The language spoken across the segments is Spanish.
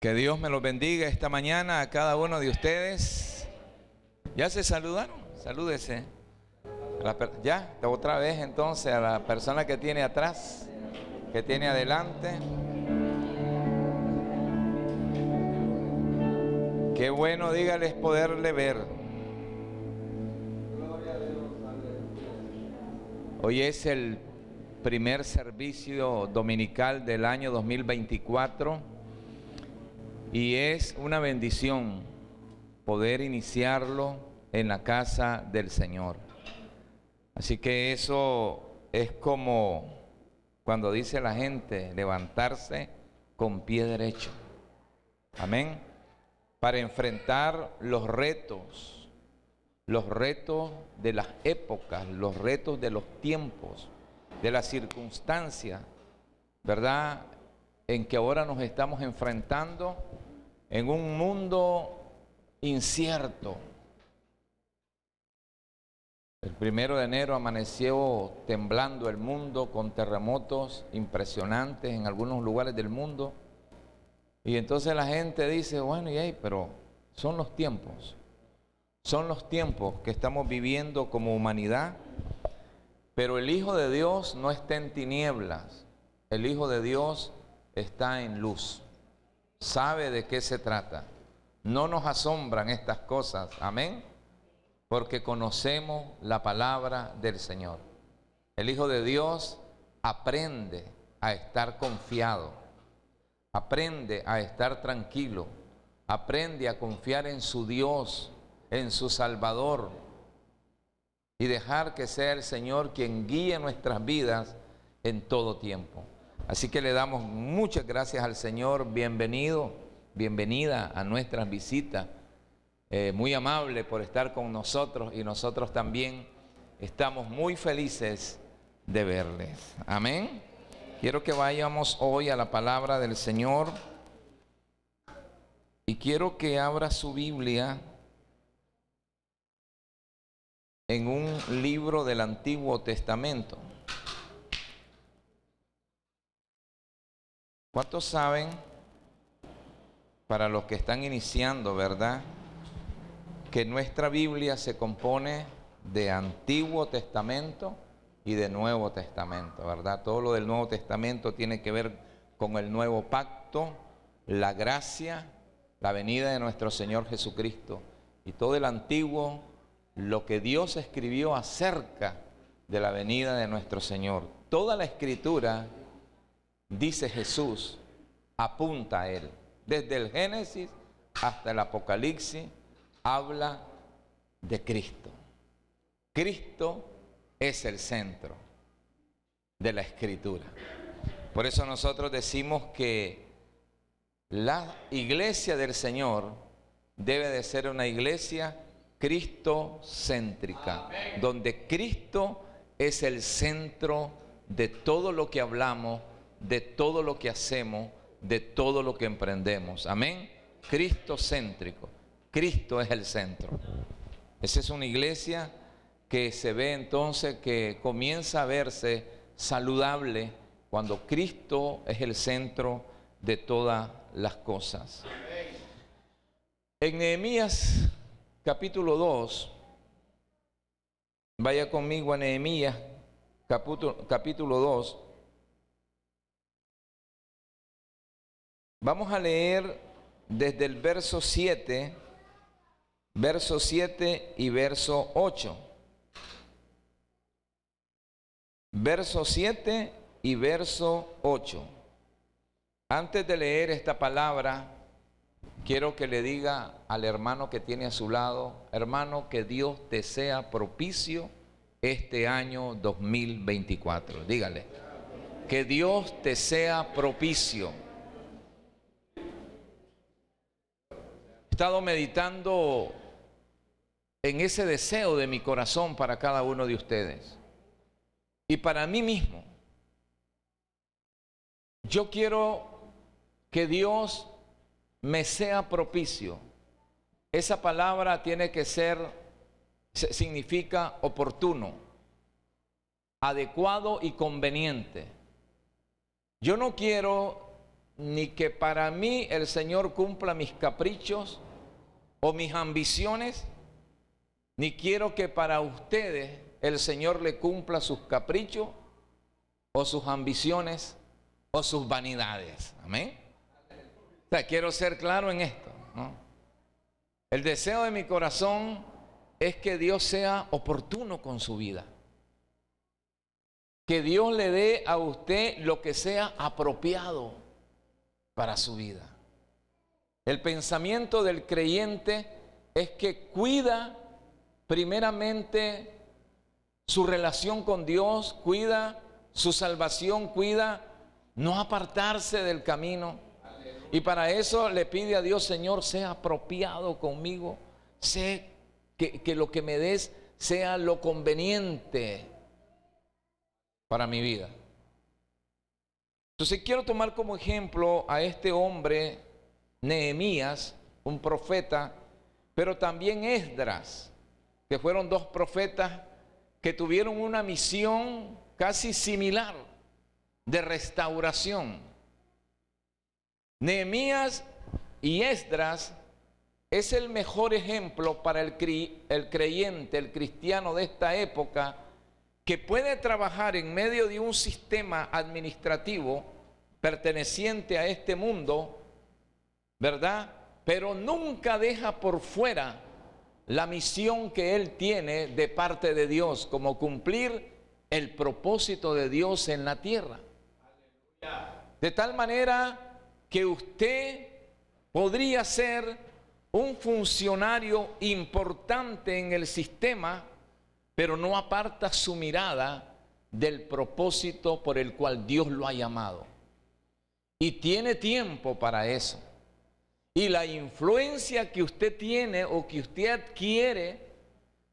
Que Dios me los bendiga esta mañana a cada uno de ustedes. ¿Ya se saludaron? Salúdese. Ya, otra vez entonces a la persona que tiene atrás, que tiene adelante. Qué bueno, dígales poderle ver. Hoy es el primer servicio dominical del año 2024 y es una bendición poder iniciarlo en la casa del Señor. Así que eso es como cuando dice la gente levantarse con pie derecho. Amén. Para enfrentar los retos, los retos de las épocas, los retos de los tiempos, de las circunstancias, ¿verdad? En que ahora nos estamos enfrentando en un mundo incierto. El primero de enero amaneció temblando el mundo con terremotos impresionantes en algunos lugares del mundo. Y entonces la gente dice, bueno, y ahí, pero son los tiempos. Son los tiempos que estamos viviendo como humanidad. Pero el Hijo de Dios no está en tinieblas. El Hijo de Dios está en luz. Sabe de qué se trata. No nos asombran estas cosas. Amén. Porque conocemos la palabra del Señor. El Hijo de Dios aprende a estar confiado. Aprende a estar tranquilo. Aprende a confiar en su Dios, en su Salvador. Y dejar que sea el Señor quien guíe nuestras vidas en todo tiempo. Así que le damos muchas gracias al Señor. Bienvenido, bienvenida a nuestras visitas. Eh, muy amable por estar con nosotros y nosotros también estamos muy felices de verles. Amén. Quiero que vayamos hoy a la palabra del Señor y quiero que abra su Biblia en un libro del Antiguo Testamento. ¿Cuántos saben, para los que están iniciando, verdad, que nuestra Biblia se compone de Antiguo Testamento y de Nuevo Testamento, verdad? Todo lo del Nuevo Testamento tiene que ver con el nuevo pacto, la gracia, la venida de nuestro Señor Jesucristo. Y todo el Antiguo, lo que Dios escribió acerca de la venida de nuestro Señor. Toda la escritura, dice Jesús, apunta a Él. Desde el Génesis hasta el Apocalipsis habla de Cristo. Cristo es el centro de la escritura. Por eso nosotros decimos que la iglesia del Señor debe de ser una iglesia cristocéntrica, donde Cristo es el centro de todo lo que hablamos, de todo lo que hacemos, de todo lo que emprendemos. Amén. Cristocéntrico. Cristo es el centro. Esa es una iglesia que se ve entonces que comienza a verse saludable cuando Cristo es el centro de todas las cosas. En Nehemías capítulo 2, vaya conmigo a Nehemías capítulo, capítulo 2. Vamos a leer desde el verso 7, verso 7 y verso 8. Verso 7 y verso 8. Antes de leer esta palabra, quiero que le diga al hermano que tiene a su lado, hermano, que Dios te sea propicio este año 2024. Dígale, que Dios te sea propicio. Estado meditando en ese deseo de mi corazón para cada uno de ustedes y para mí mismo. Yo quiero que Dios me sea propicio. Esa palabra tiene que ser, significa oportuno, adecuado y conveniente. Yo no quiero ni que para mí el Señor cumpla mis caprichos o mis ambiciones, ni quiero que para ustedes el Señor le cumpla sus caprichos o sus ambiciones o sus vanidades. Amén. O sea, quiero ser claro en esto. El deseo de mi corazón es que Dios sea oportuno con su vida. Que Dios le dé a usted lo que sea apropiado para su vida. El pensamiento del creyente es que cuida primeramente su relación con Dios, cuida su salvación, cuida no apartarse del camino. Y para eso le pide a Dios, Señor, sea apropiado conmigo, sé que, lo que me des sea lo conveniente para mi vida. Entonces quiero tomar como ejemplo a este hombre, Nehemías, un profeta, pero también Esdras, que fueron dos profetas que tuvieron una misión casi similar de restauración. Nehemías y Esdras es el mejor ejemplo para el, el creyente, el cristiano de esta época, que puede trabajar en medio de un sistema administrativo perteneciente a este mundo, ¿verdad? Pero nunca deja por fuera la misión que él tiene de parte de Dios, como cumplir el propósito de Dios en la tierra. De tal manera que usted podría ser un funcionario importante en el sistema, pero no aparta su mirada del propósito por el cual Dios lo ha llamado. Y tiene tiempo para eso. Y la influencia que usted tiene o que usted adquiere,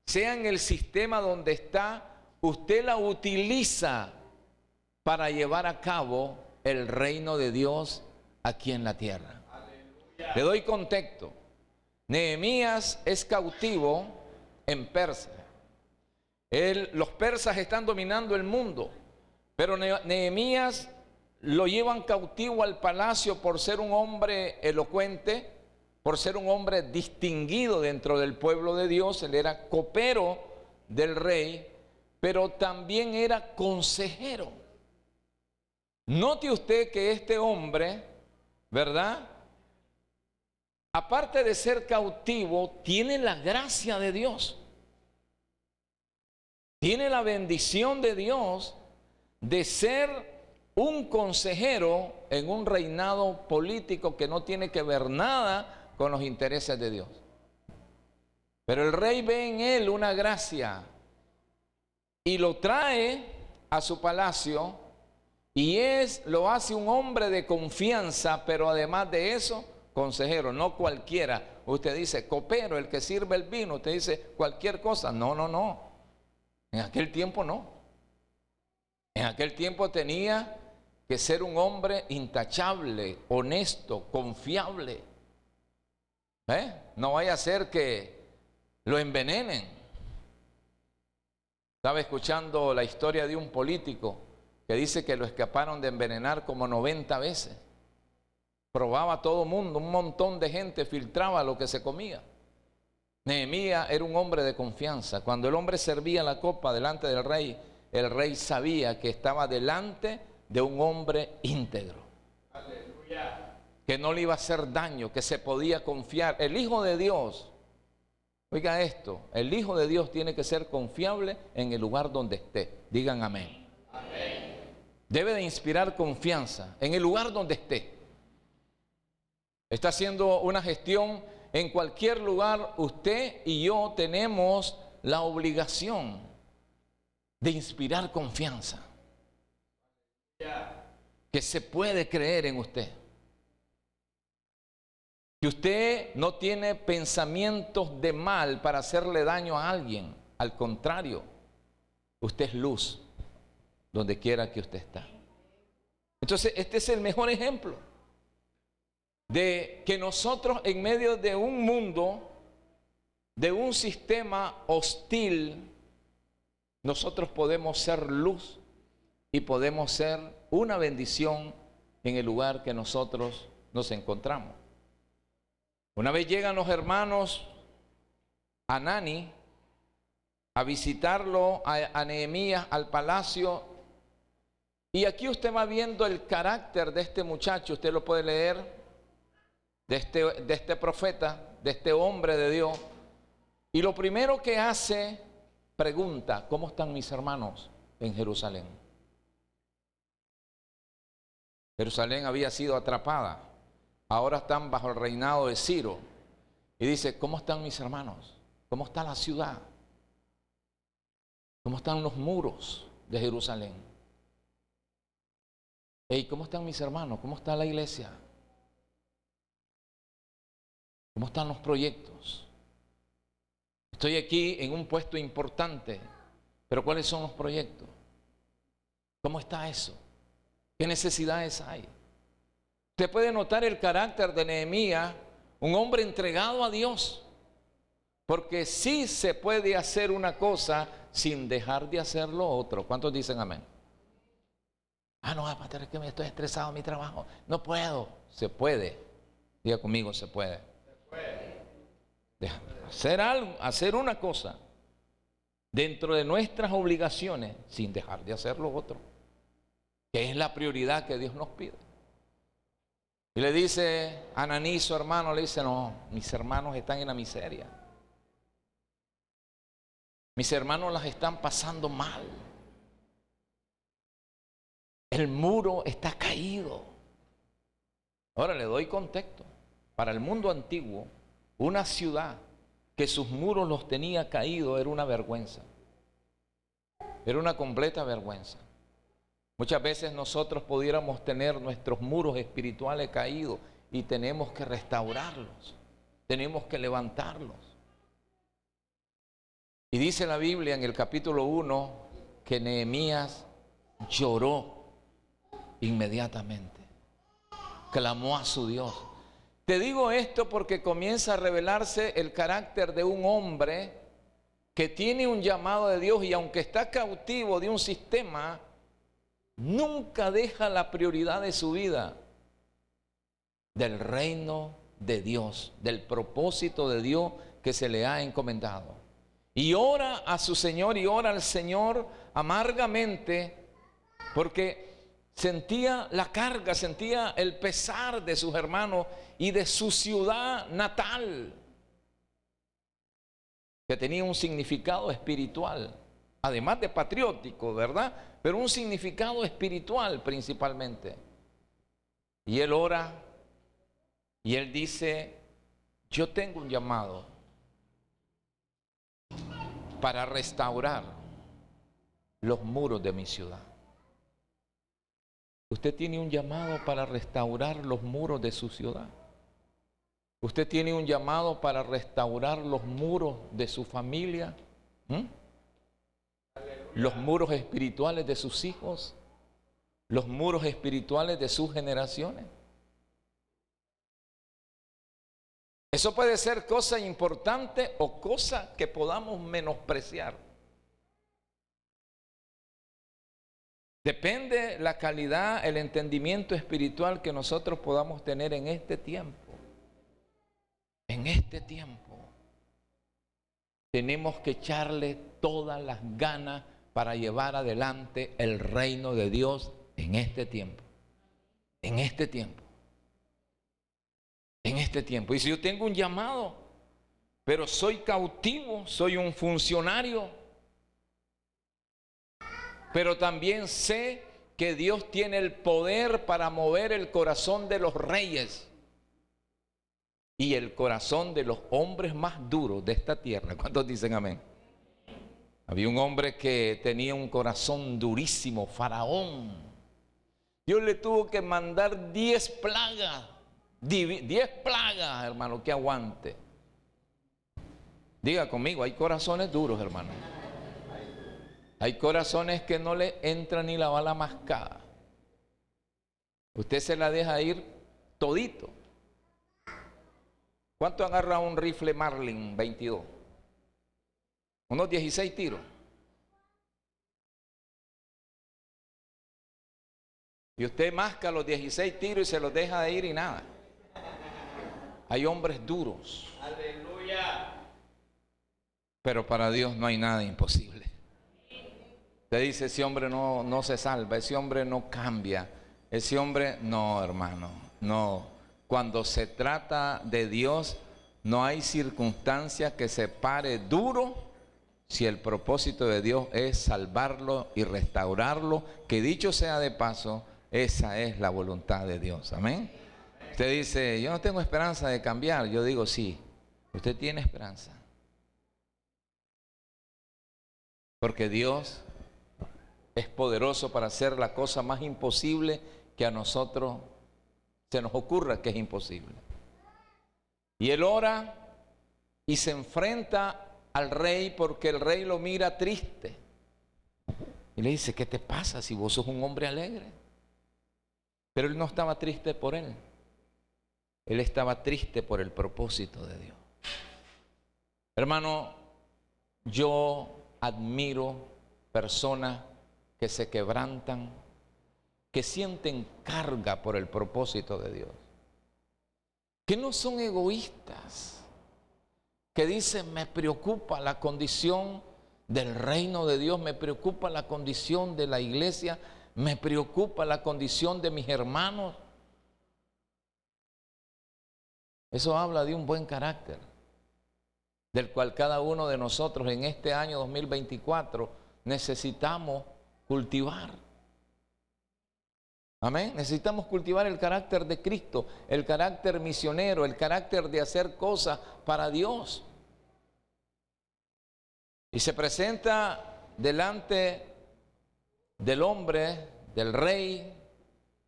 sea en el sistema donde está, usted la utiliza para llevar a cabo el reino de Dios aquí en la tierra. Le doy contexto. Nehemías es cautivo en Persia. los persas están dominando el mundo, pero Nehemías lo llevan cautivo al palacio por ser un hombre elocuente, por ser un hombre distinguido dentro del pueblo de Dios. Él era copero del rey, pero también era consejero. Note usted que este hombre, ¿verdad? Aparte de ser cautivo, tiene la gracia de Dios. Tiene la bendición de Dios de ser un consejero en un reinado político que no tiene que ver nada con los intereses de Dios. Pero el rey ve en él una gracia y lo trae a su palacio y es lo hace un hombre de confianza, pero además de eso, consejero, no cualquiera. Usted dice copero, el que sirve el vino, usted dice cualquier cosa. No, no, no. En aquel tiempo no. En aquel tiempo tenía que ser un hombre intachable, honesto, confiable. ¿Eh? No vaya a ser que lo envenenen. Estaba escuchando la historia de un político que dice que lo escaparon de envenenar como 90 veces. Probaba todo mundo, un montón de gente filtraba lo que se comía. Nehemías era un hombre de confianza. Cuando el hombre servía la copa delante del rey, el rey sabía que estaba delante de un hombre íntegro. Que no le iba a hacer daño, que se podía confiar. El Hijo de Dios, oiga esto, el Hijo de Dios tiene que ser confiable en el lugar donde esté. Digan amén. amén. Debe de inspirar confianza en el lugar donde esté. Está haciendo una gestión en cualquier lugar, usted y yo tenemos la obligación de inspirar confianza que se puede creer en usted. Que usted no tiene pensamientos de mal para hacerle daño a alguien. Al contrario, usted es luz donde quiera que usted está. Entonces, este es el mejor ejemplo de que nosotros en medio de un mundo, de un sistema hostil, nosotros podemos ser luz y podemos ser una bendición en el lugar que nosotros nos encontramos. Una vez llegan los hermanos a Nani a visitarlo a, Nehemías al palacio. Y aquí usted va viendo el carácter de este muchacho, usted lo puede leer, este, de este profeta, de este hombre de Dios. Y lo primero que hace, pregunta, ¿cómo están mis hermanos en Jerusalén? Jerusalén había sido atrapada, ahora están bajo el reinado de Ciro. Y dice, ¿cómo están mis hermanos? ¿Cómo está la ciudad? ¿Cómo están los muros de Jerusalén? ¿Y ¿cómo están mis hermanos? ¿Cómo está la iglesia? ¿Cómo están los proyectos? Estoy aquí en un puesto importante, pero ¿cuáles son los proyectos? ¿Cómo está eso? ¿Qué necesidades hay? Usted puede notar el carácter de Nehemías, un hombre entregado a Dios, porque sí se puede hacer una cosa sin dejar de hacer lo otro. ¿Cuántos dicen amén? Ah, no, pastor, es que me estoy estresado en mi trabajo. No puedo. Se puede. Diga conmigo, se puede. Se puede. Hacer algo, hacer una cosa dentro de nuestras obligaciones sin dejar de hacer lo otro que es la prioridad que Dios nos pide. Y le dice a Ananí, su hermano, le dice, no, mis hermanos están en la miseria. Mis hermanos las están pasando mal. El muro está caído. Ahora le doy contexto. Para el mundo antiguo, una ciudad que sus muros los tenía caídos era una vergüenza. Era una completa vergüenza. Muchas veces nosotros pudiéramos tener nuestros muros espirituales caídos y tenemos que restaurarlos, tenemos que levantarlos. Y dice la Biblia en el capítulo 1 que Nehemías lloró inmediatamente, clamó a su Dios. Te digo esto porque comienza a revelarse el carácter de un hombre que tiene un llamado de Dios y aunque está cautivo de un sistema, nunca deja la prioridad de su vida del reino de Dios, del propósito de Dios que se le ha encomendado. Y ora a su Señor y ora al Señor amargamente porque sentía la carga, sentía el pesar de sus hermanos y de su ciudad natal, que tenía un significado espiritual, además de patriótico, ¿verdad? Pero un significado espiritual principalmente. Y él ora y él dice, yo tengo un llamado para restaurar los muros de mi ciudad. Usted tiene un llamado para restaurar los muros de su ciudad. Usted tiene un llamado para restaurar los muros de su familia los muros espirituales de sus hijos, los muros espirituales de sus generaciones. Eso puede ser cosa importante o cosa que podamos menospreciar. Depende la calidad, el entendimiento espiritual que nosotros podamos tener en este tiempo. En este tiempo. Tenemos que echarle todas las ganas para llevar adelante el reino de Dios en este tiempo. En este tiempo. En este tiempo. Y si yo tengo un llamado, pero soy cautivo, soy un funcionario, pero también sé que Dios tiene el poder para mover el corazón de los reyes y el corazón de los hombres más duros de esta tierra. ¿Cuántos dicen amén? Había un hombre que tenía un corazón durísimo, faraón. Dios le tuvo que mandar diez plagas, diez plagas, hermano, que aguante. Diga conmigo, hay corazones duros, hermano. Hay corazones que no le entra ni la bala mascada. Usted se la deja ir todito. ¿Cuánto agarra un rifle Marlin 22? Unos 16 tiros. Y usted masca los 16 tiros y se los deja de ir y nada. Hay hombres duros. Aleluya. Pero para Dios no hay nada imposible. Te dice, ese hombre no, no se salva, ese hombre no cambia, ese hombre no, hermano, no. Cuando se trata de Dios, no hay circunstancia que se pare duro si el propósito de Dios es salvarlo y restaurarlo, que dicho sea de paso, esa es la voluntad de Dios. Amén. Usted dice, yo no tengo esperanza de cambiar. Yo digo, sí, usted tiene esperanza. Porque Dios es poderoso para hacer la cosa más imposible que a nosotros se nos ocurra que es imposible. Y él ora y se enfrenta al rey porque el rey lo mira triste. Y le dice, ¿qué te pasa si vos sos un hombre alegre? Pero él no estaba triste por él. Él estaba triste por el propósito de Dios. Hermano, yo admiro personas que se quebrantan, que sienten carga por el propósito de Dios, que no son egoístas, que dicen, me preocupa la condición del reino de Dios, me preocupa la condición de la iglesia, me preocupa la condición de mis hermanos. Eso habla de un buen carácter, del cual cada uno de nosotros en este año 2024 necesitamos cultivar. Amén. Necesitamos cultivar el carácter de Cristo, el carácter misionero, el carácter de hacer cosas para Dios. Y se presenta delante del hombre, del rey,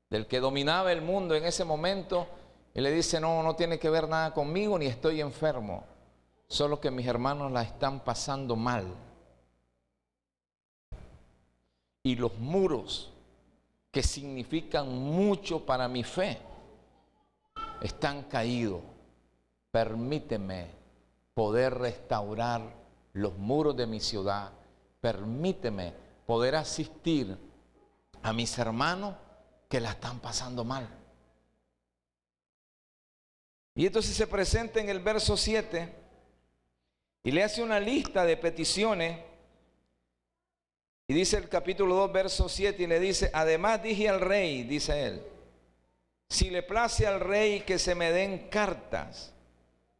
del que dominaba el mundo en ese momento, y le dice, no, no tiene que ver nada conmigo, ni estoy enfermo, solo que mis hermanos la están pasando mal y los muros que significan mucho para mi fe están caídos. Permíteme poder restaurar los muros de mi ciudad. Permíteme poder asistir a mis hermanos que la están pasando mal. Y entonces se presenta en el verso 7 y le hace una lista de peticiones y dice el capítulo 2, verso 7, y le dice, además dije al rey, dice él, si le place al rey que se me den cartas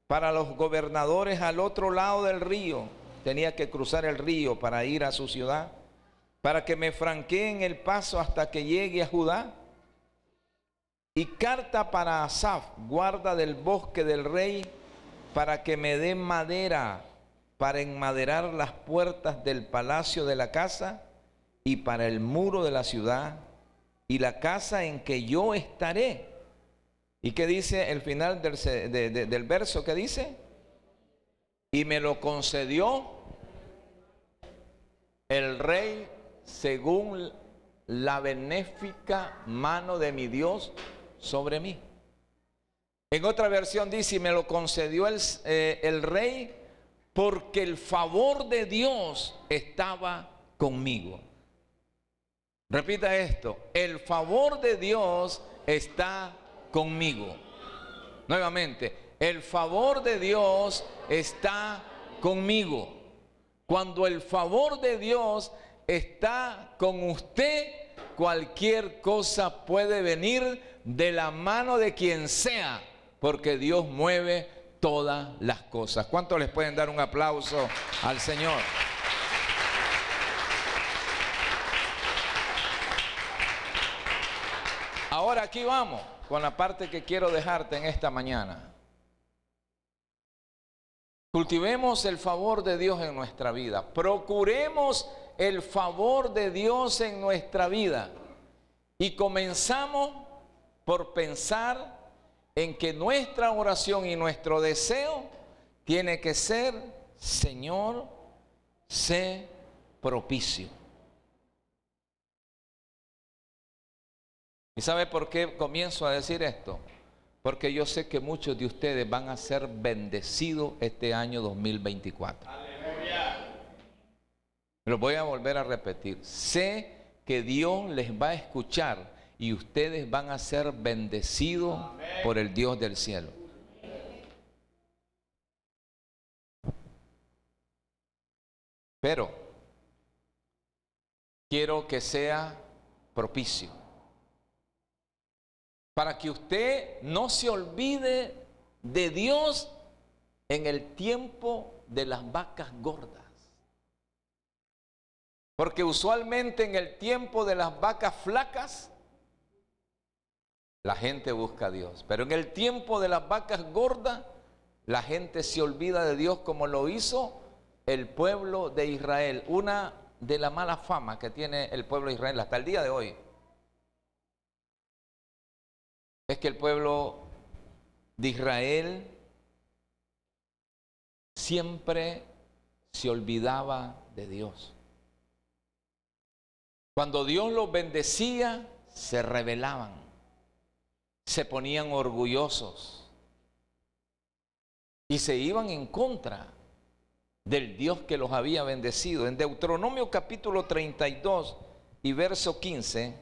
para los gobernadores al otro lado del río, tenía que cruzar el río para ir a su ciudad, para que me franqueen el paso hasta que llegue a Judá. Y carta para Asaf, guarda del bosque del rey, para que me den madera para enmaderar las puertas del palacio de la casa y para el muro de la ciudad y la casa en que yo estaré. ¿Y qué dice el final del, verso? ¿Qué dice? Y me lo concedió el rey según la benéfica mano de mi Dios sobre mí. En otra versión dice, y me lo concedió el, eh, el rey porque el favor de Dios estaba conmigo. Repita esto, el favor de Dios está conmigo. Nuevamente, el favor de Dios está conmigo. Cuando el favor de Dios está con usted, cualquier cosa puede venir de la mano de quien sea, porque Dios mueve todas las cosas. ¿Cuántos les pueden dar un aplauso al Señor? Ahora aquí vamos con la parte que quiero dejarte en esta mañana. Cultivemos el favor de Dios en nuestra vida. Procuremos el favor de Dios en nuestra vida. Y comenzamos por pensar en que nuestra oración y nuestro deseo tiene que ser, Señor, sé propicio. ¿Y sabe por qué comienzo a decir esto? Porque yo sé que muchos de ustedes van a ser bendecidos este año 2024. Aleluya. Lo voy a volver a repetir. Sé que Dios les va a escuchar y ustedes van a ser bendecidos por el Dios del cielo. Pero quiero que sea propicio. Para que usted no se olvide de Dios en el tiempo de las vacas gordas. Porque usualmente en el tiempo de las vacas flacas, la gente busca a Dios. Pero en el tiempo de las vacas gordas, la gente se olvida de Dios como lo hizo el pueblo de Israel. Una de la mala fama que tiene el pueblo de Israel hasta el día de hoy es que el pueblo de Israel siempre se olvidaba de Dios. Cuando Dios los bendecía, se rebelaban, se ponían orgullosos y se iban en contra del Dios que los había bendecido. En Deuteronomio capítulo 32 y verso 15,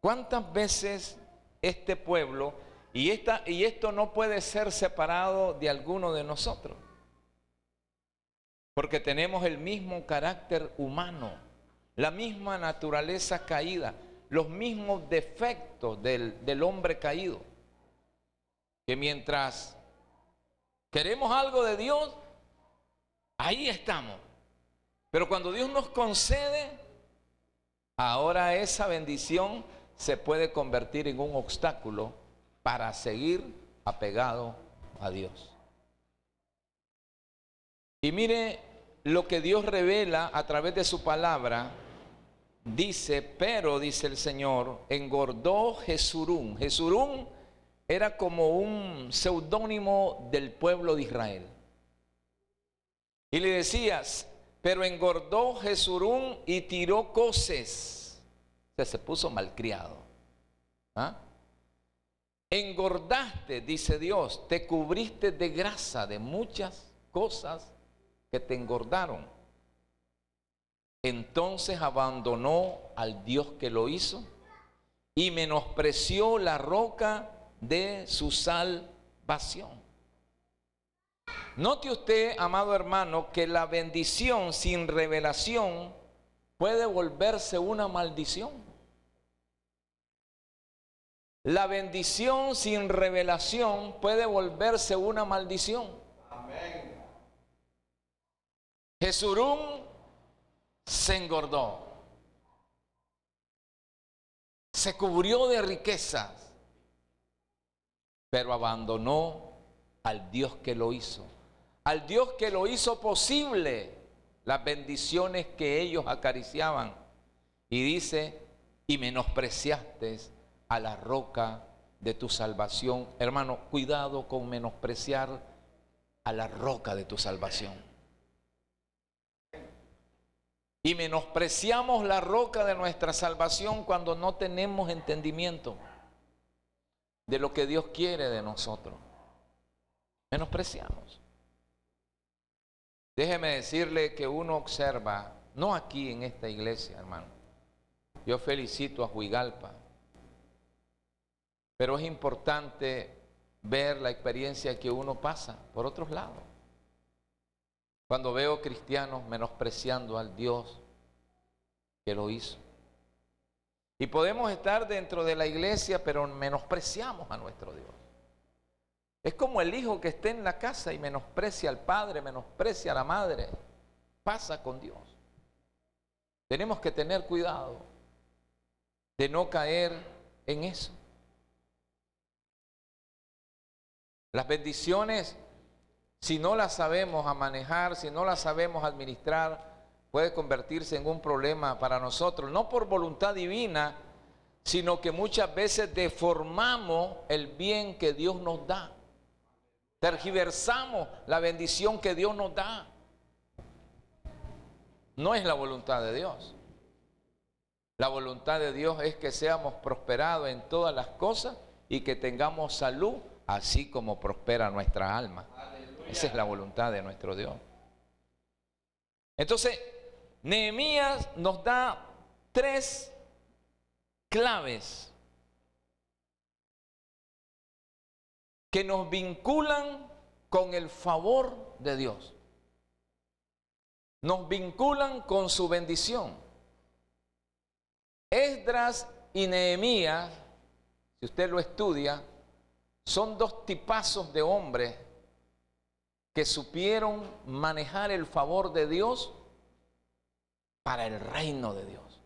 ¿cuántas veces este pueblo, y, esta, y esto no puede ser separado de alguno de nosotros, porque tenemos el mismo carácter humano, la misma naturaleza caída, los mismos defectos del, del hombre caído, que mientras queremos algo de Dios, Ahí estamos. Pero cuando Dios nos concede, ahora esa bendición se puede convertir en un obstáculo para seguir apegado a Dios. Y mire lo que Dios revela a través de su palabra. Dice, pero, dice el Señor, engordó Jesurún. Jesurún era como un seudónimo del pueblo de Israel. Y le decías, pero engordó Jesurún y tiró coces. O sea, se puso malcriado. ¿Ah? Engordaste, dice Dios, te cubriste de grasa, de muchas cosas que te engordaron. Entonces abandonó al Dios que lo hizo y menospreció la roca de su salvación. Note usted, amado hermano, que la bendición sin revelación puede volverse una maldición. La bendición sin revelación puede volverse una maldición. Amén. Jesurún se engordó. Se cubrió de riquezas, pero abandonó al Dios que lo hizo al Dios que lo hizo posible, las bendiciones que ellos acariciaban. Y dice, y menospreciaste a la roca de tu salvación. Hermano, cuidado con menospreciar a la roca de tu salvación. Y menospreciamos la roca de nuestra salvación cuando no tenemos entendimiento de lo que Dios quiere de nosotros. Menospreciamos. Déjeme decirle que uno observa, no aquí en esta iglesia, hermano. Yo felicito a Huigalpa, pero es importante ver la experiencia que uno pasa por otros lados. Cuando veo cristianos menospreciando al Dios que lo hizo. Y podemos estar dentro de la iglesia, pero menospreciamos a nuestro Dios. Es como el hijo que esté en la casa y menosprecia al padre, menosprecia a la madre. Pasa con Dios. Tenemos que tener cuidado de no caer en eso. Las bendiciones, si no las sabemos a manejar, si no las sabemos administrar, puede convertirse en un problema para nosotros, no por voluntad divina, sino que muchas veces deformamos el bien que Dios nos da. Tergiversamos la bendición que Dios nos da. No es la voluntad de Dios. La voluntad de Dios es que seamos prosperados en todas las cosas y que tengamos salud, así como prospera nuestra alma. Esa es la voluntad de nuestro Dios. Entonces, Nehemías nos da tres claves que nos vinculan con el favor de Dios. Nos vinculan con su bendición. Esdras y Nehemías, si usted lo estudia, son dos tipazos de hombres que supieron manejar el favor de Dios para el reino de Dios.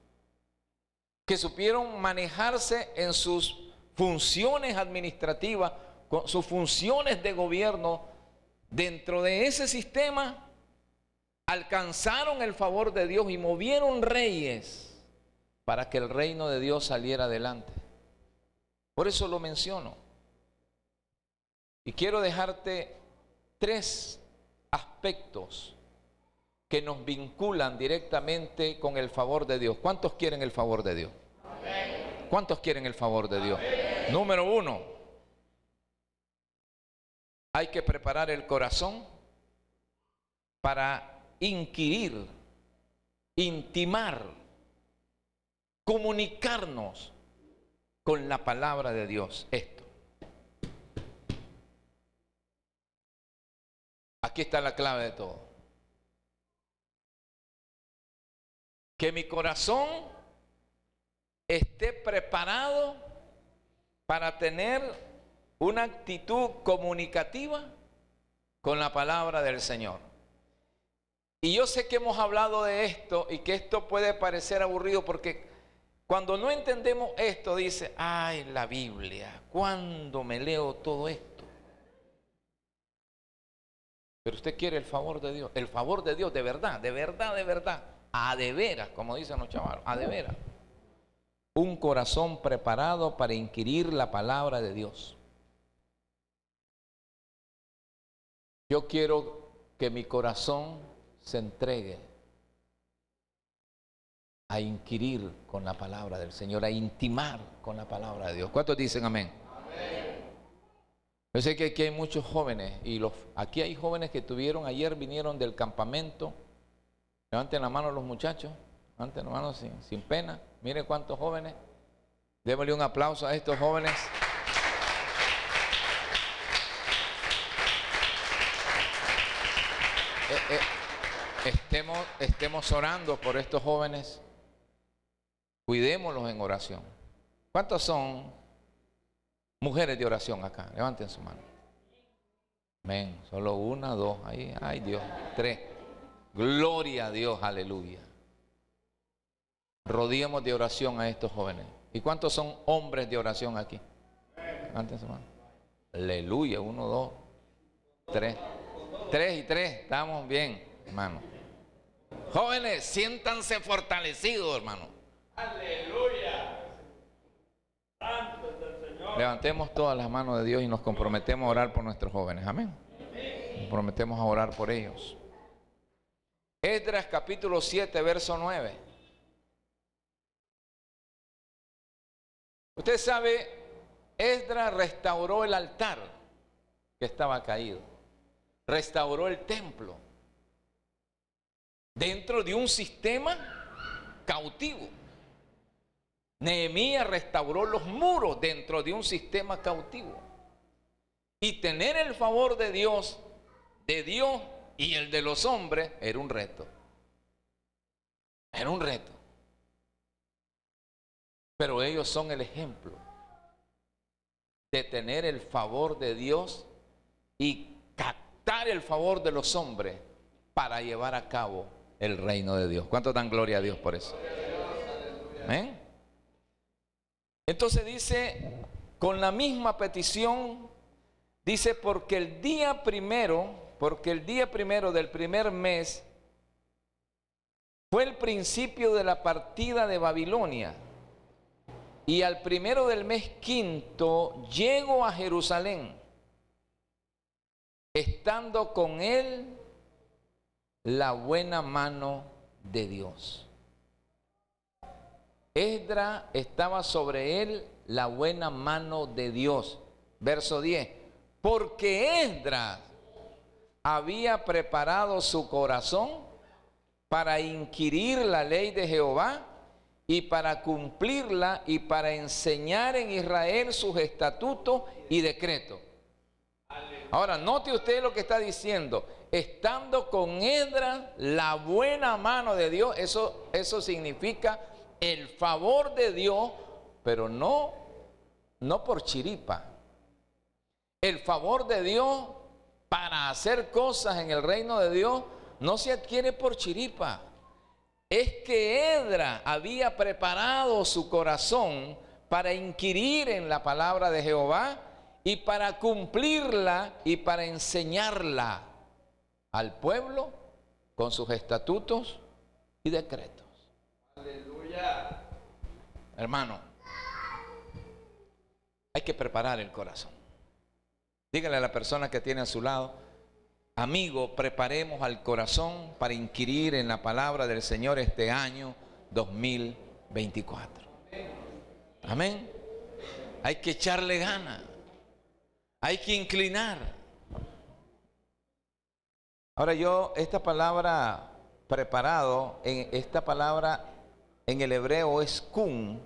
Que supieron manejarse en sus funciones administrativas con sus funciones de gobierno, dentro de ese sistema, alcanzaron el favor de Dios y movieron reyes para que el reino de Dios saliera adelante. Por eso lo menciono. Y quiero dejarte tres aspectos que nos vinculan directamente con el favor de Dios. ¿Cuántos quieren el favor de Dios? ¿Cuántos quieren el favor de Dios? Número uno, hay que preparar el corazón para inquirir, intimar, comunicarnos con la palabra de Dios. Aquí está la clave de todo. Que mi corazón esté preparado para tener una actitud comunicativa con la palabra del Señor. Y yo sé que hemos hablado de esto y que esto puede parecer aburrido porque cuando no entendemos esto dice, ay, la Biblia, ¿cuándo me leo todo esto? Pero usted quiere el favor de Dios, el favor de Dios de verdad, de verdad, de verdad, a de veras, como dicen los chavalos, a de veras. Un corazón preparado para inquirir la palabra de Dios. Yo quiero que mi corazón se entregue a inquirir con la palabra del Señor, a intimar con la palabra de Dios. ¿Cuántos dicen amén? Yo sé que aquí hay muchos jóvenes y los, aquí hay jóvenes que tuvieron, ayer vinieron del campamento. Levanten la mano los muchachos, levanten la mano sin, sin pena. Miren cuántos jóvenes. Démosle un aplauso a estos jóvenes. Eh, eh, estemos, estemos orando por estos jóvenes. Cuidémoslos en oración. ¿Cuántos son mujeres de oración acá? Levanten su mano. Amén. Solo una, dos. Ahí, ay Dios. Tres. Gloria a Dios, aleluya. Rodeemos de oración a estos jóvenes. ¿Y cuántos son hombres de oración aquí? Levanten su mano. Aleluya. Uno, dos, tres. Tres y tres, estamos bien, hermano. Jóvenes, siéntanse fortalecidos, hermano. Aleluya. Levantemos todas las manos de Dios y nos comprometemos a orar por nuestros jóvenes. Amén. Nos comprometemos a orar por ellos. Esdras capítulo 7, verso 9. Usted sabe, Esdras restauró el altar que estaba caído restauró el templo dentro de un sistema cautivo. Nehemías restauró los muros dentro de un sistema cautivo. Y tener el favor de Dios, de Dios y el de los hombres, era un reto. Era un reto. Pero ellos son el ejemplo de tener el favor de Dios y el favor de los hombres para llevar a cabo el reino de Dios. ¿Cuánto dan gloria a Dios por eso? Entonces dice, con la misma petición, dice, porque el día primero, porque el día primero del primer mes fue el principio de la partida de Babilonia. Y al primero del mes quinto llego a Jerusalén estando con él la buena mano de Dios. Esdra estaba sobre él la buena mano de Dios. Verso 10. Porque Esdra había preparado su corazón para inquirir la ley de Jehová y para cumplirla y para enseñar en Israel sus estatutos y decretos. Ahora, note usted lo que está diciendo. Estando con Edra, la buena mano de Dios, eso, eso significa el favor de Dios, pero no, no por chiripa. El favor de Dios para hacer cosas en el reino de Dios no se adquiere por chiripa. Es que Edra había preparado su corazón para inquirir en la palabra de Jehová y para cumplirla y para enseñarla al pueblo con sus estatutos y decretos. Aleluya. Hermano, hay que preparar el corazón. Dígale a la persona que tiene a su lado, amigo, preparemos al corazón para inquirir en la palabra del Señor este año 2024. Amén. Hay que echarle ganas. Hay que inclinar. Ahora yo, esta palabra preparado, en esta palabra en el hebreo es kun,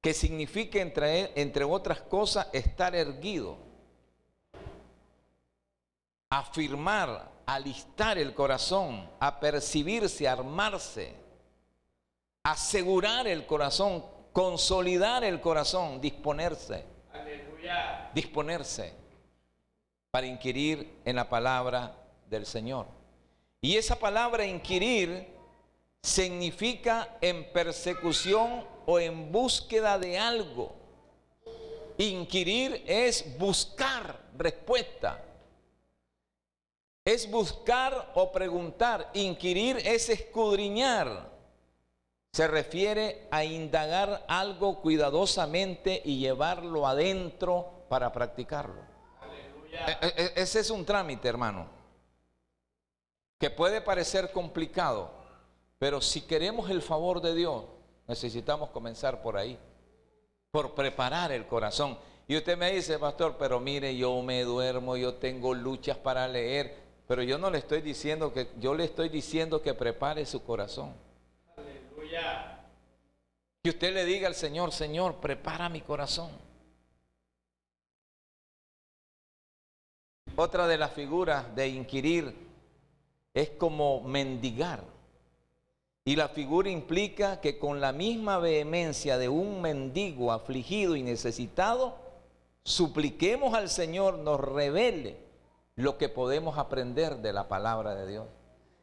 que significa entre, entre otras cosas estar erguido, afirmar, alistar el corazón, apercibirse, armarse, asegurar el corazón, consolidar el corazón, disponerse. Disponerse para inquirir en la palabra del Señor. Y esa palabra inquirir significa en persecución o en búsqueda de algo. Inquirir es buscar respuesta. Es buscar o preguntar. Inquirir es escudriñar se refiere a indagar algo cuidadosamente y llevarlo adentro para practicarlo. E, e, e, ese es un trámite, hermano, que puede parecer complicado, pero si queremos el favor de Dios, necesitamos comenzar por ahí, por preparar el corazón. Y usted me dice, pastor, pero mire, yo me duermo, yo tengo luchas para leer, pero yo no le estoy diciendo que, yo le estoy diciendo que prepare su corazón. Que usted le diga al Señor, Señor, prepara mi corazón. Otra de las figuras de inquirir es como mendigar. Y la figura implica que con la misma vehemencia de un mendigo afligido y necesitado, supliquemos al Señor nos revele lo que podemos aprender de la palabra de Dios.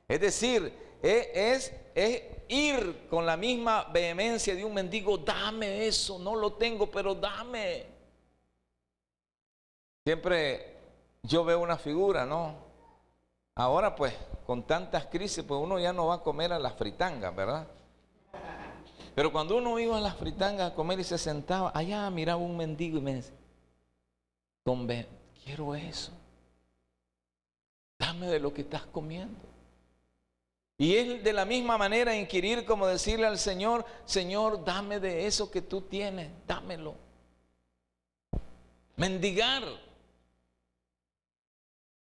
Es decir, es, es, ir con la misma vehemencia de un mendigo, dame eso, no lo tengo, pero dame. Siempre yo veo una figura, ¿no? Ahora pues, con tantas crisis, pues uno ya no va a comer a las fritangas, ¿verdad? Pero cuando uno iba a las fritangas a comer y se sentaba, allá miraba un mendigo y me decía, quiero eso. Dame de lo que estás comiendo. Y es de la misma manera inquirir como decirle al Señor, Señor, dame de eso que tú tienes, dámelo. Mendigar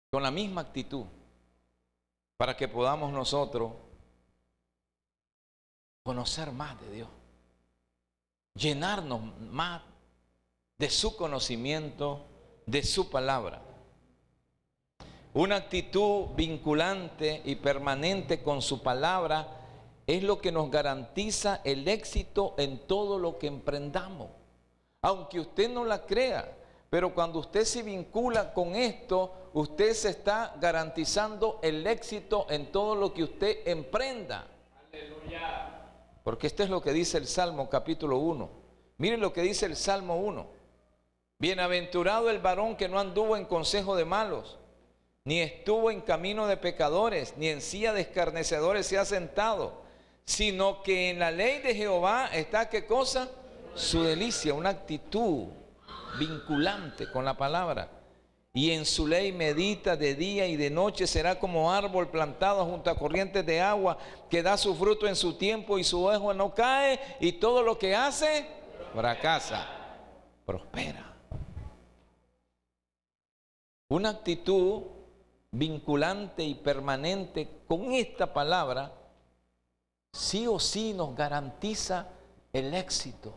con la misma actitud para que podamos nosotros conocer más de Dios, llenarnos más de su conocimiento, de su palabra. Una actitud vinculante y permanente con su palabra es lo que nos garantiza el éxito en todo lo que emprendamos. Aunque usted no la crea, pero cuando usted se vincula con esto, usted se está garantizando el éxito en todo lo que usted emprenda. Aleluya. Porque esto es lo que dice el Salmo capítulo 1. Miren lo que dice el Salmo 1. Bienaventurado el varón que no anduvo en consejo de malos ni estuvo en camino de pecadores, ni en silla de escarnecedores se ha sentado, sino que en la ley de Jehová está qué cosa? Su delicia, una actitud vinculante con la palabra. Y en su ley medita de día y de noche, será como árbol plantado junto a corrientes de agua, que da su fruto en su tiempo y su ojo no cae, y todo lo que hace fracasa, prospera. Una actitud vinculante y permanente con esta palabra sí o sí nos garantiza el éxito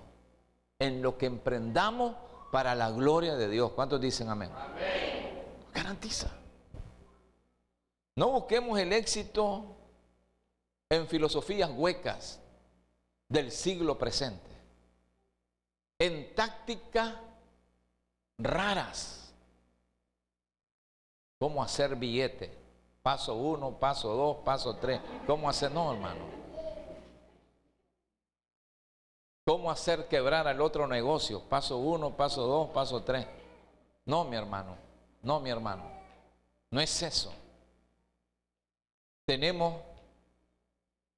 en lo que emprendamos para la gloria de Dios. ¿Cuántos dicen amén? Garantiza. No busquemos el éxito en filosofías huecas del siglo presente, en tácticas raras. ¿Cómo hacer billete? Paso uno, paso dos, paso tres. ¿Cómo hacer? No, hermano. ¿Cómo hacer quebrar al otro negocio? Paso uno, paso dos, paso tres. No, mi hermano. No, mi hermano. No es eso. Tenemos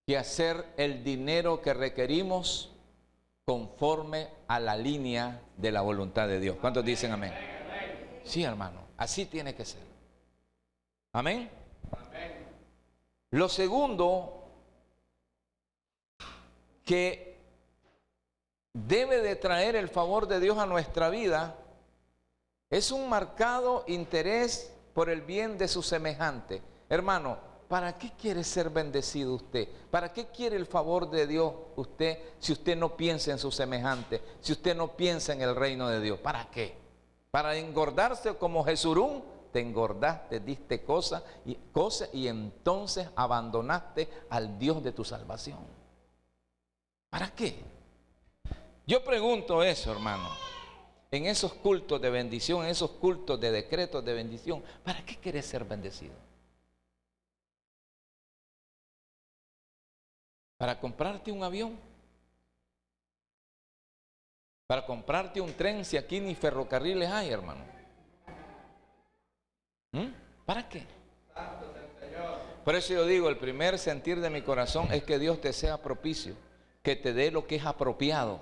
que hacer el dinero que requerimos conforme a la línea de la voluntad de Dios. ¿Cuántos dicen amén? Sí, hermano. Así tiene que ser. Amén. Lo segundo que debe de traer el favor de Dios a nuestra vida es un marcado interés por el bien de su semejante. Hermano, ¿para qué quiere ser bendecido usted? ¿Para qué quiere el favor de Dios usted si usted no piensa en su semejante? Si usted no piensa en el reino de Dios. ¿Para qué? ¿Para engordarse como Jesurún? te engordaste, diste cosas y, cosas y entonces abandonaste al Dios de tu salvación. ¿Para qué? Yo pregunto eso, hermano. En esos cultos de bendición, en esos cultos de decretos de bendición, ¿para qué quieres ser bendecido? ¿Para comprarte un avión? ¿Para comprarte un tren si aquí ni ferrocarriles hay, hermano? ¿Mm? ¿Para qué? Por eso yo digo, el primer sentir de mi corazón es que Dios te sea propicio, que te dé lo que es apropiado,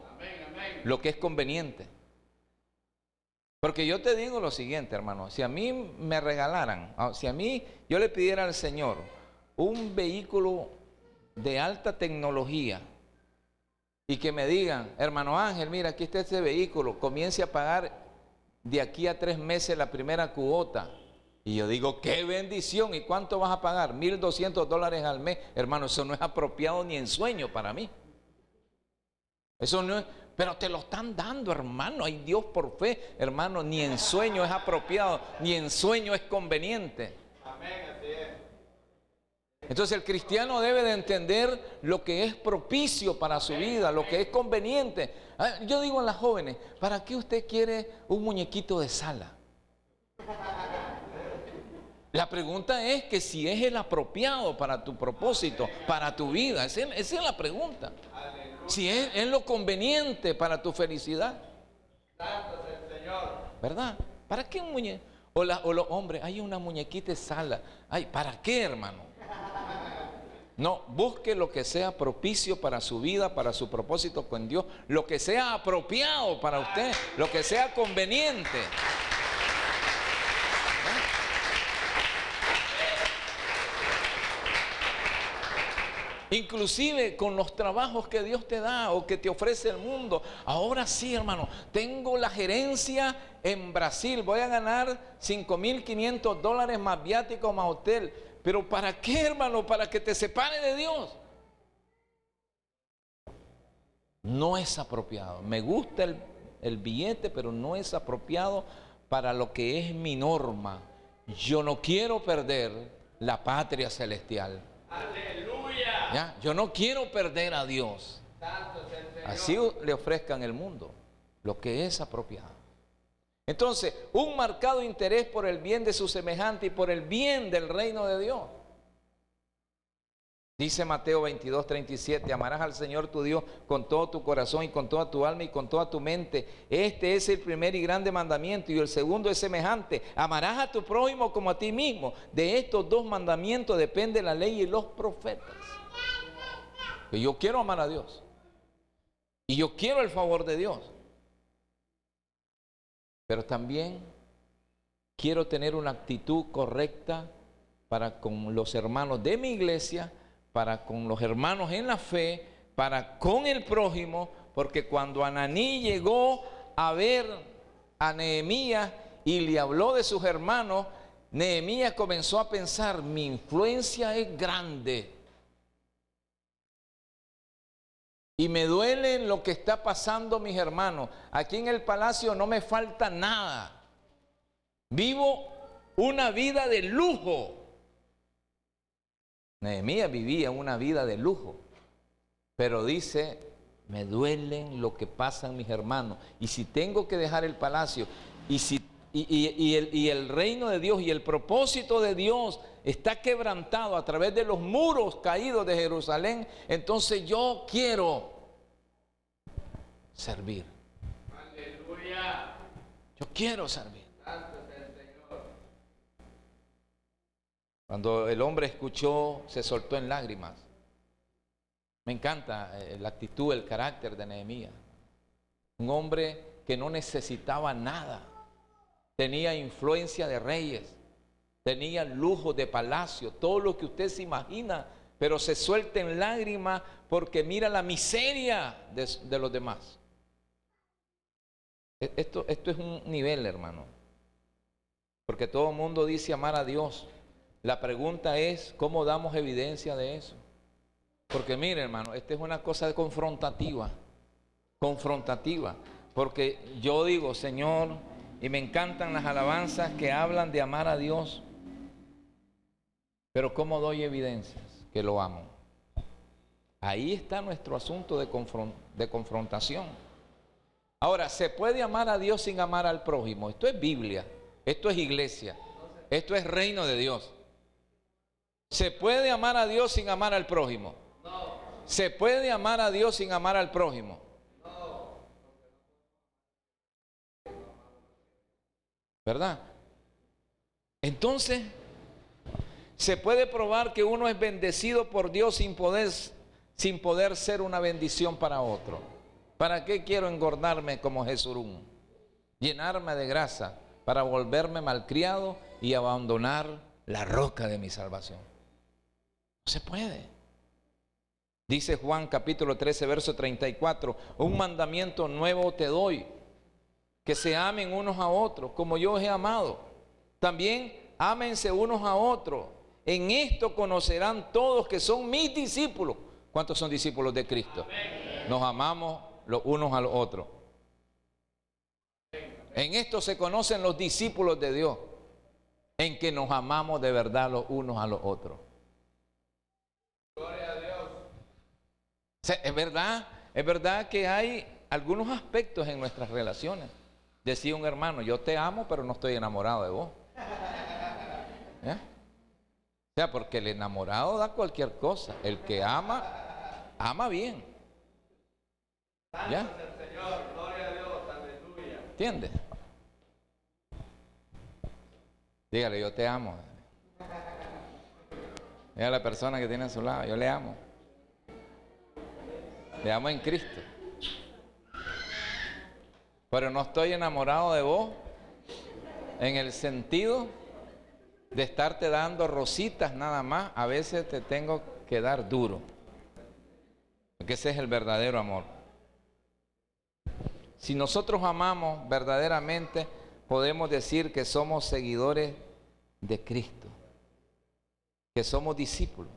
lo que es conveniente. Porque yo te digo lo siguiente, hermano, si a mí me regalaran, ah, si a mí yo le pidiera al Señor un vehículo de alta tecnología y que me digan, hermano Ángel, mira, aquí está este vehículo, comience a pagar de aquí a tres meses la primera cuota y yo digo, qué bendición. ¿Y cuánto vas a pagar? 1.200 dólares al mes. Hermano, eso no es apropiado ni en sueño para mí. Eso no es, pero te lo están dando, hermano. Hay Dios por fe, hermano. Ni en sueño es apropiado, ni en sueño es conveniente. Amén, así es. Entonces el cristiano debe de entender lo que es propicio para su vida, lo que es conveniente. Ah, yo digo a las jóvenes, ¿para qué usted quiere un muñequito de sala? La pregunta es que si es el apropiado para tu propósito, para tu vida. Esa, es la pregunta. Si es, lo conveniente para tu felicidad. ¿Verdad? ¿Para qué un muñeco? O, los hombres, hay una muñequita de sala. Ay, ¿para qué, hermano? No, busque lo que sea propicio para su vida, para su propósito con Dios, lo que sea apropiado para usted, lo que sea conveniente. Inclusive con los trabajos que Dios te da o que te ofrece el mundo. Ahora sí, hermano, tengo la gerencia en Brasil, voy a ganar 5.500 dólares más viático más hotel. Pero ¿para qué, hermano? Para que te separe de Dios. No es apropiado. Me gusta el, el billete, pero no es apropiado para lo que es mi norma. Yo no quiero perder la patria celestial. Yo no quiero perder a Dios. Así le ofrezcan el mundo lo que es apropiado. Entonces, un marcado interés por el bien de su semejante y por el bien del reino de Dios. Dice Mateo 22, 37, amarás al Señor tu Dios con todo tu corazón y con toda tu alma y con toda tu mente. Este es el primer y grande mandamiento y el segundo es semejante. Amarás a tu prójimo como a ti mismo. De estos dos mandamientos depende la ley y los profetas. Yo quiero amar a Dios. Y yo quiero el favor de Dios. Pero también quiero tener una actitud correcta para con los hermanos de mi iglesia para con los hermanos en la fe, para con el prójimo, porque cuando Ananí llegó a ver a Nehemías y le habló de sus hermanos, Nehemías comenzó a pensar, mi influencia es grande. Y me duele lo que está pasando, mis hermanos. Aquí en el palacio no me falta nada. Vivo una vida de lujo. Nehemías vivía una vida de lujo. Pero dice, me duelen lo que pasan mis hermanos. Y si tengo que dejar el palacio, y si y, y, el, reino de Dios y el propósito de Dios está quebrantado a través de los muros caídos de Jerusalén, entonces yo quiero servir. Aleluya. Yo quiero servir. Cuando el hombre escuchó, se soltó en lágrimas. Me encanta eh, la actitud, el carácter de Nehemías. Un hombre que no necesitaba nada tenía influencia de reyes, tenía lujo de palacio, todo lo que usted se imagina, pero se suelta en lágrimas porque mira la miseria de, los demás. E, esto, esto es un nivel, hermano, porque todo el mundo dice amar a Dios. La pregunta es, ¿cómo damos evidencia de eso? Porque mire, hermano, esta es una cosa confrontativa, confrontativa, porque yo digo, Señor, y me encantan las alabanzas que hablan de amar a Dios. Pero ¿cómo doy evidencias que lo amo? Ahí está nuestro asunto de, confrontación. Ahora, ¿se puede amar a Dios sin amar al prójimo? Esto es Biblia, esto es iglesia, esto es reino de Dios. ¿Se puede amar a Dios sin amar al prójimo? ¿Se puede amar a Dios sin amar al prójimo? ¿Verdad? Entonces, se puede probar que uno es bendecido por Dios sin poder, sin poder ser una bendición para otro. ¿Para qué quiero engordarme como Jesurún? Llenarme de grasa para volverme malcriado y abandonar la roca de mi salvación. No se puede. Dice Juan capítulo 13, verso 34, un mandamiento nuevo te doy que se amen unos a otros como yo os he amado. También ámense unos a otros. En esto conocerán todos que son mis discípulos. ¿Cuántos son discípulos de Cristo? Nos amamos los unos a los otros. En esto se conocen los discípulos de Dios, en que nos amamos de verdad los unos a los otros. Gloria a Dios. Es verdad, es verdad que hay algunos aspectos en nuestras relaciones Decía un hermano, yo te amo, pero no estoy enamorado de vos. ¿Eh? O sea, porque el enamorado da cualquier cosa. El que ama, ama bien. ¿Ya? ¿Entiendes? Dígale, yo te amo. Mira a la persona que tiene a su lado, yo le amo. Le amo en Cristo pero no estoy enamorado de vos en el sentido de estarte dando rositas nada más, a veces te tengo que dar duro, porque ese es el verdadero amor. Si nosotros amamos verdaderamente, podemos decir que somos seguidores de Cristo, que somos discípulos.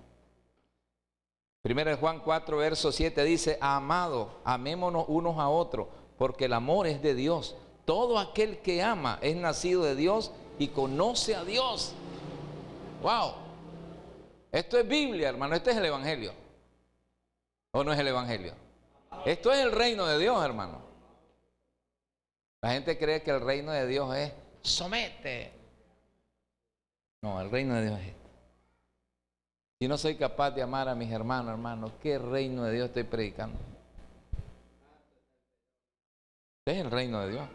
Primero Juan 4, verso 7 dice, amado, amémonos unos a otros porque el amor es de Dios. Todo aquel que ama es nacido de Dios y conoce a Dios. Wow. Esto es Biblia, hermano. Este es el Evangelio. ¿O no es el Evangelio? Esto es el reino de Dios, hermano. La gente cree que el reino de Dios es somete. No, el reino de Dios es esto. Si no soy capaz de amar a mis hermanos, hermanos, ¿qué reino de Dios estoy predicando? es el reino de Dios.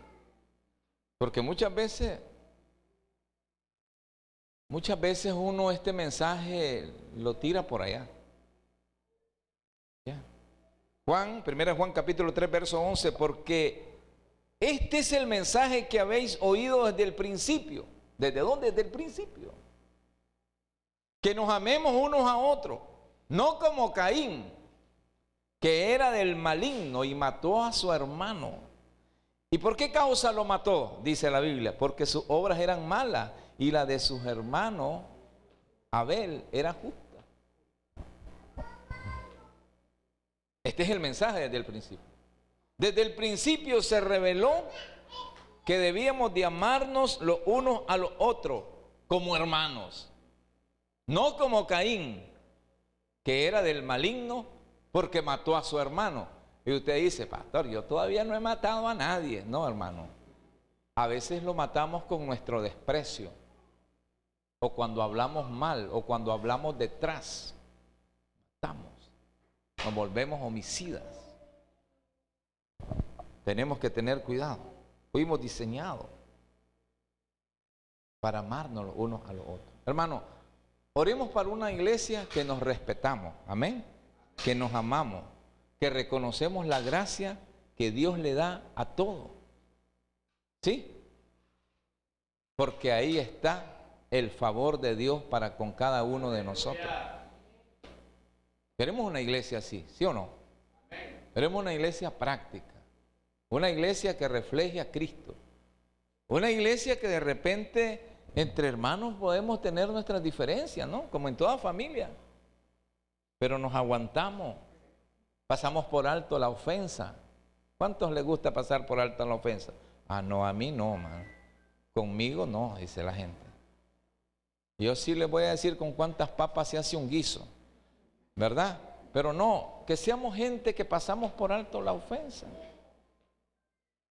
Porque muchas veces, muchas veces uno este mensaje lo tira por allá. Juan, 1 Juan capítulo 3, verso 11, porque este es el mensaje que habéis oído desde el principio. ¿Desde dónde? Desde el principio. Que nos amemos unos a otros, no como Caín, que era del maligno y mató a su hermano. ¿Y por qué causa lo mató? Dice la Biblia. Porque sus obras eran malas y la de sus hermanos, Abel, era justa. Este es el mensaje desde el principio. Desde el principio se reveló que debíamos de amarnos los unos a los otros como hermanos. No como Caín, que era del maligno porque mató a su hermano. Y usted dice, pastor, yo todavía no he matado a nadie. No, hermano. A veces lo matamos con nuestro desprecio. O cuando hablamos mal, o cuando hablamos detrás. Matamos. Nos volvemos homicidas. Tenemos que tener cuidado. Fuimos diseñados para amarnos los unos a los otros. Hermano, oremos para una iglesia que nos respetamos. Amén. Que nos amamos. Que reconocemos la gracia que Dios le da a todo. ¿Sí? Porque ahí está el favor de Dios para con cada uno de nosotros. Queremos una iglesia así, ¿sí o no? Queremos una iglesia práctica. Una iglesia que refleje a Cristo. Una iglesia que de repente entre hermanos podemos tener nuestras diferencias, ¿no? Como en toda familia. Pero nos aguantamos. Pasamos por alto la ofensa. ¿Cuántos les gusta pasar por alto la ofensa? Ah, no, a mí no, man. Conmigo no, dice la gente. Yo sí les voy a decir con cuántas papas se hace un guiso, ¿verdad? Pero no, que seamos gente que pasamos por alto la ofensa.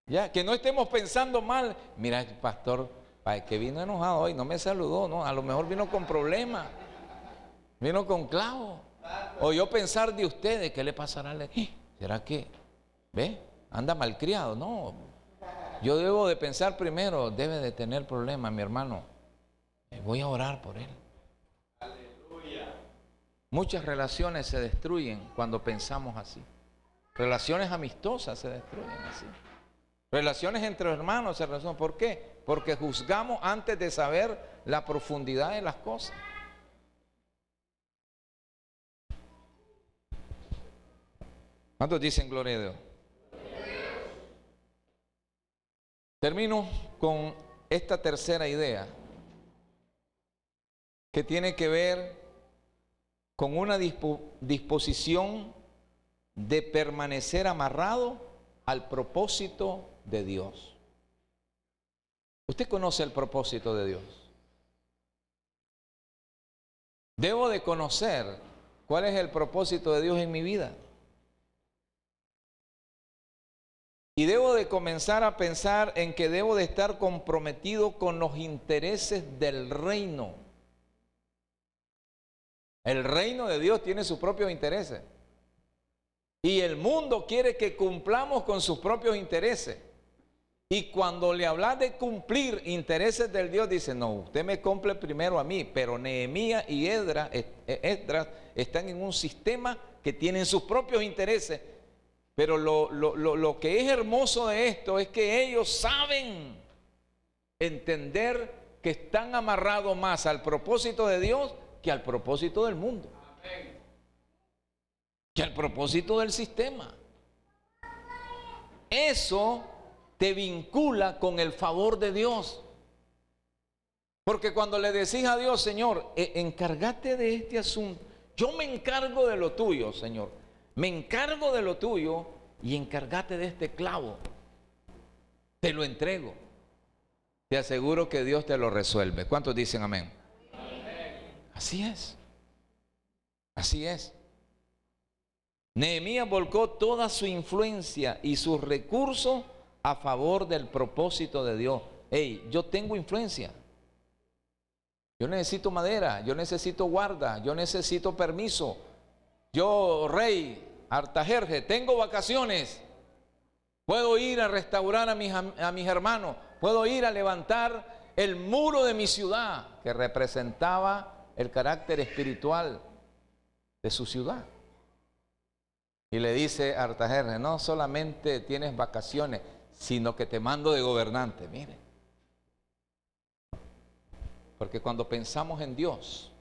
Ya, que no estemos pensando mal. Mira, el pastor, que vino enojado hoy, no me saludó, no, a lo mejor vino con problemas, vino con clavo. O yo pensar de ustedes, ¿qué le pasará? ¿Será que, ve, anda malcriado? No, yo debo de pensar primero, debe de tener problemas, mi hermano. Voy a orar por él. Muchas relaciones se destruyen cuando pensamos así. Relaciones amistosas se destruyen así. Relaciones entre hermanos se resuelven. ¿Por qué? Porque juzgamos antes de saber la profundidad de las cosas. ¿Cuántos dicen gloria a Dios? Termino con esta tercera idea que tiene que ver con una disposición de permanecer amarrado al propósito de Dios. Usted conoce el propósito de Dios. Debo de conocer cuál es el propósito de Dios en mi vida. Y debo de comenzar a pensar en que debo de estar comprometido con los intereses del reino. El reino de Dios tiene sus propios intereses. Y el mundo quiere que cumplamos con sus propios intereses. Y cuando le habla de cumplir intereses del Dios, dice, no, usted me cumple primero a mí, pero Nehemías y Edras, Esdras están en un sistema que tienen sus propios intereses. Pero lo, lo que es hermoso de esto es que ellos saben entender que están amarrados más al propósito de Dios que al propósito del mundo. Que al propósito del sistema. Eso te vincula con el favor de Dios. Porque cuando le decís a Dios, Señor, e, encárgate de este asunto, yo me encargo de lo tuyo, Señor, me encargo de lo tuyo y encárgate de este clavo, te lo entrego. Te aseguro que Dios te lo resuelve. ¿Cuántos dicen amén? Así es. Así es. Nehemías volcó toda su influencia y sus recursos a favor del propósito de Dios. Hey, yo tengo influencia. Yo necesito madera, yo necesito guarda, yo necesito permiso. Yo, rey Artajerje, tengo vacaciones. Puedo ir a restaurar a mis, a mis hermanos. Puedo ir a levantar el muro de mi ciudad que representaba el carácter espiritual de su ciudad. Y le dice a no solamente tienes vacaciones, sino que te mando de gobernante. Mire. Porque cuando pensamos en Dios,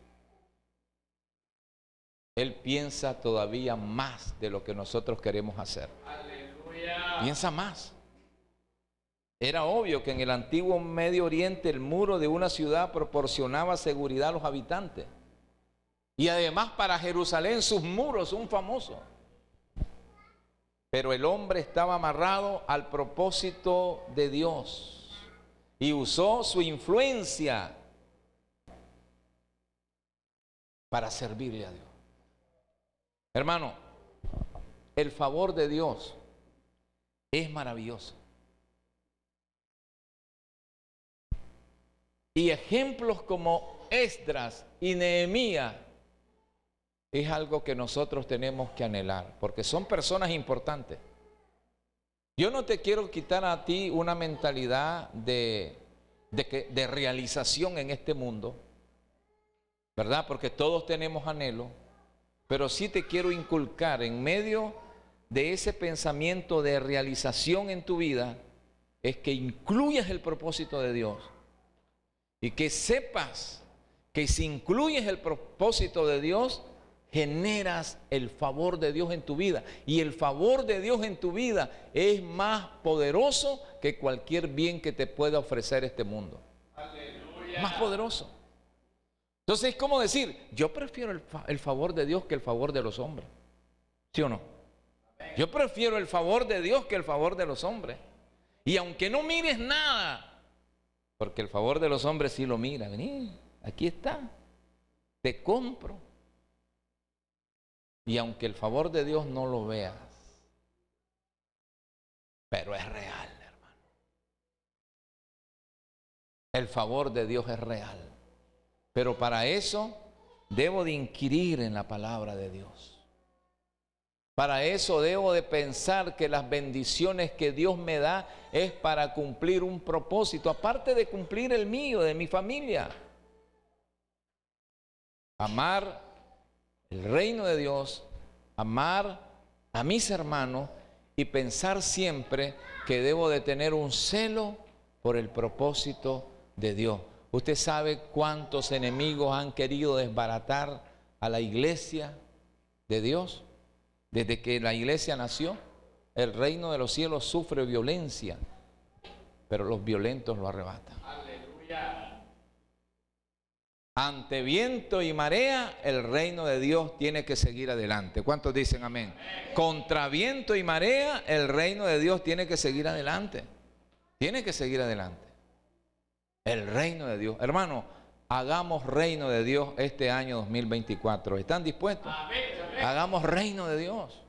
Él piensa todavía más de lo que nosotros queremos hacer. Piensa más. Era obvio que en el antiguo Medio Oriente el muro de una ciudad proporcionaba seguridad a los habitantes. Y además para Jerusalén sus muros son famosos. Pero el hombre estaba amarrado al propósito de Dios y usó su influencia para servirle a Dios. Hermano, el favor de Dios es maravilloso. Y ejemplos como Esdras y Nehemías es algo que nosotros tenemos que anhelar, porque son personas importantes. Yo no te quiero quitar a ti una mentalidad de, de, de realización en este mundo, ¿verdad? Porque todos tenemos anhelo, pero sí te quiero inculcar en medio de ese pensamiento de realización en tu vida, es que incluyas el propósito de Dios y que sepas que si incluyes el propósito de Dios, generas el favor de Dios en tu vida. Y el favor de Dios en tu vida es más poderoso que cualquier bien que te pueda ofrecer este mundo. Más poderoso. Entonces es como decir, yo prefiero el, el, favor de Dios que el favor de los hombres. ¿Sí o no? Yo prefiero el favor de Dios que el favor de los hombres. Y aunque no mires nada, porque el favor de los hombres sí lo mira. Vení, aquí está. Te compro. Y aunque el favor de Dios no lo veas, pero es real, hermano. El favor de Dios es real. Pero para eso debo de inquirir en la palabra de Dios. Para eso debo de pensar que las bendiciones que Dios me da es para cumplir un propósito, aparte de cumplir el mío, de mi familia. Amar el reino de Dios, amar a mis hermanos y pensar siempre que debo de tener un celo por el propósito de Dios. Usted sabe cuántos enemigos han querido desbaratar a la iglesia de Dios. Desde que la iglesia nació, el reino de los cielos sufre violencia, pero los violentos lo arrebatan. Aleluya. Ante viento y marea, el reino de Dios tiene que seguir adelante. ¿Cuántos dicen amén? amén? Contra viento y marea, el reino de Dios tiene que seguir adelante. Tiene que seguir adelante. El reino de Dios. Hermano, hagamos reino de Dios este año 2024. ¿Están dispuestos? Amén. Hagamos reino de Dios.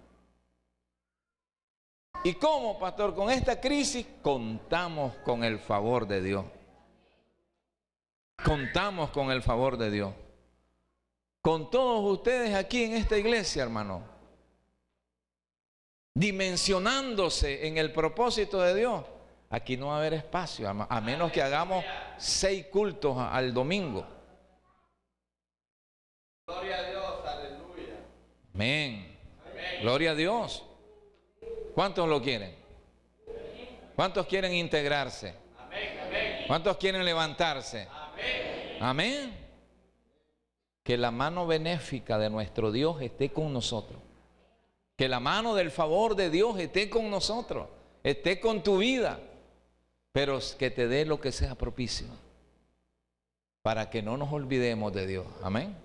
¿Y cómo, pastor? Con esta crisis contamos con el favor de Dios. Contamos con el favor de Dios. Con todos ustedes aquí en esta iglesia, hermano. Dimensionándose en el propósito de Dios. Aquí no va a haber espacio, a menos que hagamos seis cultos al domingo. Gloria a Dios. Amén. Gloria a Dios. ¿Cuántos lo quieren? ¿Cuántos quieren integrarse? ¿Cuántos quieren levantarse? Amén. Que la mano benéfica de nuestro Dios esté con nosotros. Que la mano del favor de Dios esté con nosotros. Esté con tu vida. Pero que te dé lo que sea propicio. Para que no nos olvidemos de Dios. Amén.